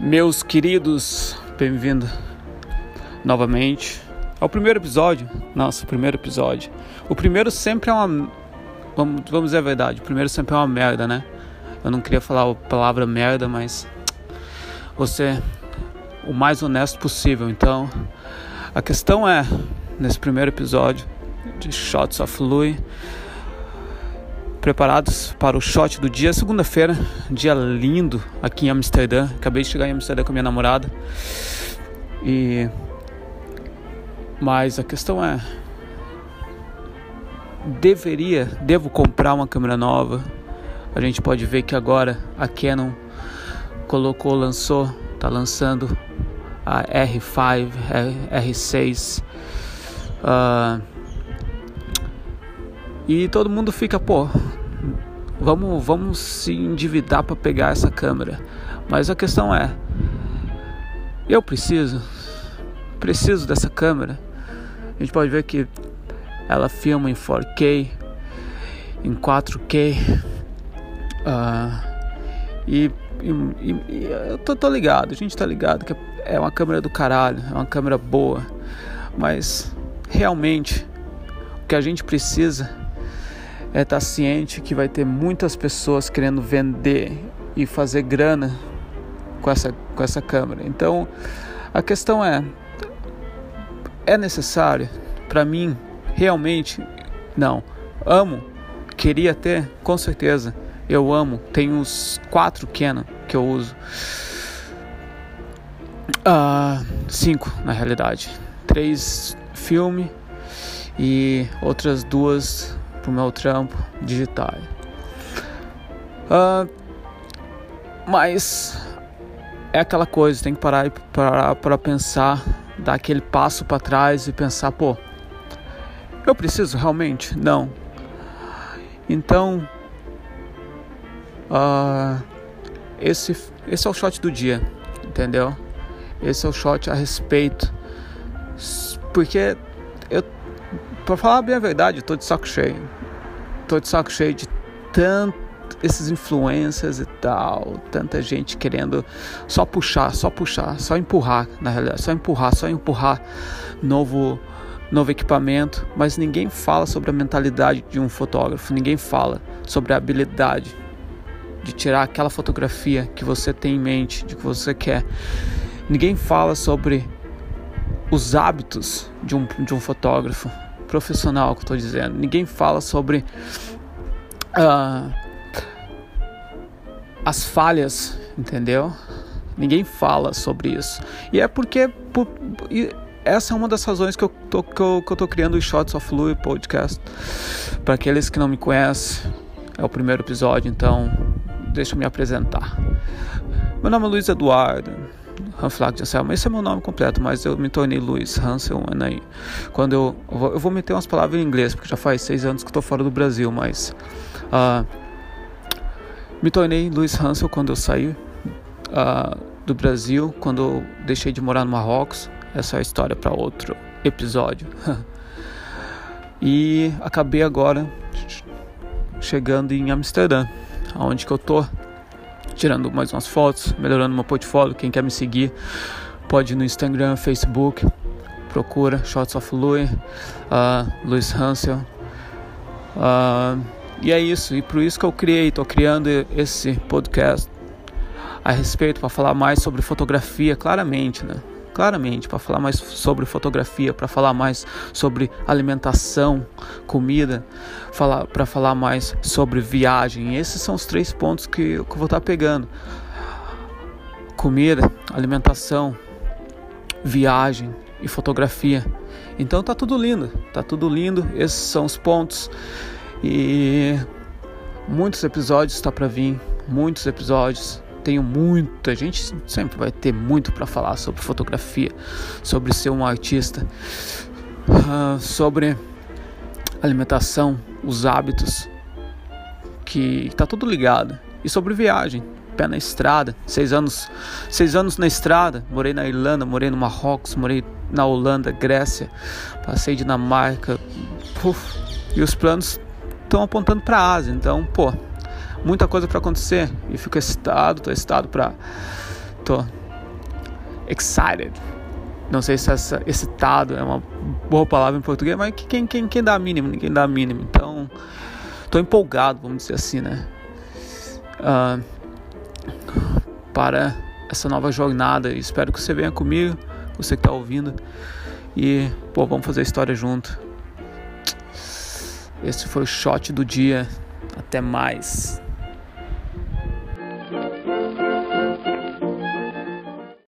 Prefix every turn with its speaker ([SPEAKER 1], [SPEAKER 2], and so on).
[SPEAKER 1] Meus queridos, bem-vindo novamente ao primeiro episódio. Nossa, primeiro episódio. O primeiro sempre é uma. Vamos, vamos dizer a verdade, o primeiro sempre é uma merda, né? Eu não queria falar a palavra merda, mas. Você é o mais honesto possível. Então, a questão é, nesse primeiro episódio de Shots of Louis preparados para o shot do dia. Segunda-feira, dia lindo aqui em Amsterdã. Acabei de chegar em Amsterdã com minha namorada. E mas a questão é deveria, devo comprar uma câmera nova. A gente pode ver que agora a Canon colocou, lançou, tá lançando a R5, R6. Uh, e todo mundo fica, pô, vamos, vamos se endividar para pegar essa câmera. Mas a questão é, eu preciso, preciso dessa câmera. A gente pode ver que ela filma em 4K, em 4K. Uh, e, e, e, eu tô, tô ligado, a gente tá ligado que é uma câmera do caralho, é uma câmera boa. Mas realmente o que a gente precisa é tá ciente que vai ter muitas pessoas querendo vender e fazer grana com essa, com essa câmera. Então a questão é: é necessário? Para mim, realmente, não. Amo, queria ter, com certeza. Eu amo. Tenho uns quatro Canon que eu uso. Uh, cinco, na realidade. Três filme e outras duas pro meu trampo digital. Uh, mas é aquela coisa, tem que parar para para pensar, dar aquele passo para trás e pensar, pô, eu preciso realmente? Não. Então, uh, esse esse é o shot do dia, entendeu? Esse é o shot a respeito, porque Pra falar bem a verdade, eu tô de saco cheio. Tô de saco cheio de tanto esses influencers e tal, tanta gente querendo só puxar, só puxar, só empurrar, na realidade, só empurrar, só empurrar novo novo equipamento, mas ninguém fala sobre a mentalidade de um fotógrafo, ninguém fala sobre a habilidade de tirar aquela fotografia que você tem em mente, de que você quer. Ninguém fala sobre os hábitos de um, de um fotógrafo, profissional que eu tô dizendo. Ninguém fala sobre uh, as falhas, entendeu? Ninguém fala sobre isso. E é porque por, e essa é uma das razões que eu tô, que eu, que eu tô criando o Shots of Louis podcast. Para aqueles que não me conhecem, é o primeiro episódio, então deixa eu me apresentar. Meu nome é Luiz Eduardo. Hanflag de Anselmo. Esse é meu nome completo, mas eu me tornei Luiz Hansel Anaí. Quando eu, eu vou meter umas palavras em inglês, porque já faz seis anos que estou fora do Brasil, mas uh, me tornei Luiz Hansel quando eu saí uh, do Brasil, quando eu deixei de morar no Marrocos. Essa é a história para outro episódio. e acabei agora chegando em Amsterdã, onde que eu tô tirando mais umas fotos, melhorando meu portfólio. Quem quer me seguir pode ir no Instagram, Facebook, procura Shots of Louis, uh, Hansel. Uh, e é isso, e por isso que eu criei, estou criando esse podcast a respeito para falar mais sobre fotografia, claramente, né? Claramente para falar mais sobre fotografia, para falar mais sobre alimentação, comida, falar para falar mais sobre viagem. Esses são os três pontos que, eu vou estar tá pegando: comida, alimentação, viagem e fotografia. Então tá tudo lindo, tá tudo lindo. Esses são os pontos e muitos episódios está para vir, muitos episódios tenho muita gente sempre vai ter muito para falar sobre fotografia, sobre ser um artista, uh, sobre alimentação, os hábitos, que está tudo ligado. E sobre viagem, pé na estrada, seis anos, seis anos na estrada, morei na Irlanda, morei no Marrocos, morei na Holanda, Grécia, passei Dinamarca, puf, e os planos estão apontando para a Ásia, então pô muita coisa para acontecer e fico excitado, tô excitado para tô excited. Não sei se essa excitado é uma boa palavra em português, mas quem, quem, quem dá mínimo? Ninguém dá mínimo. Então, tô empolgado, vamos dizer assim, né? Uh, para essa nova jornada. Espero que você venha comigo, você que está ouvindo. E, pô, vamos fazer a história junto. Esse foi o shot do dia. Até mais.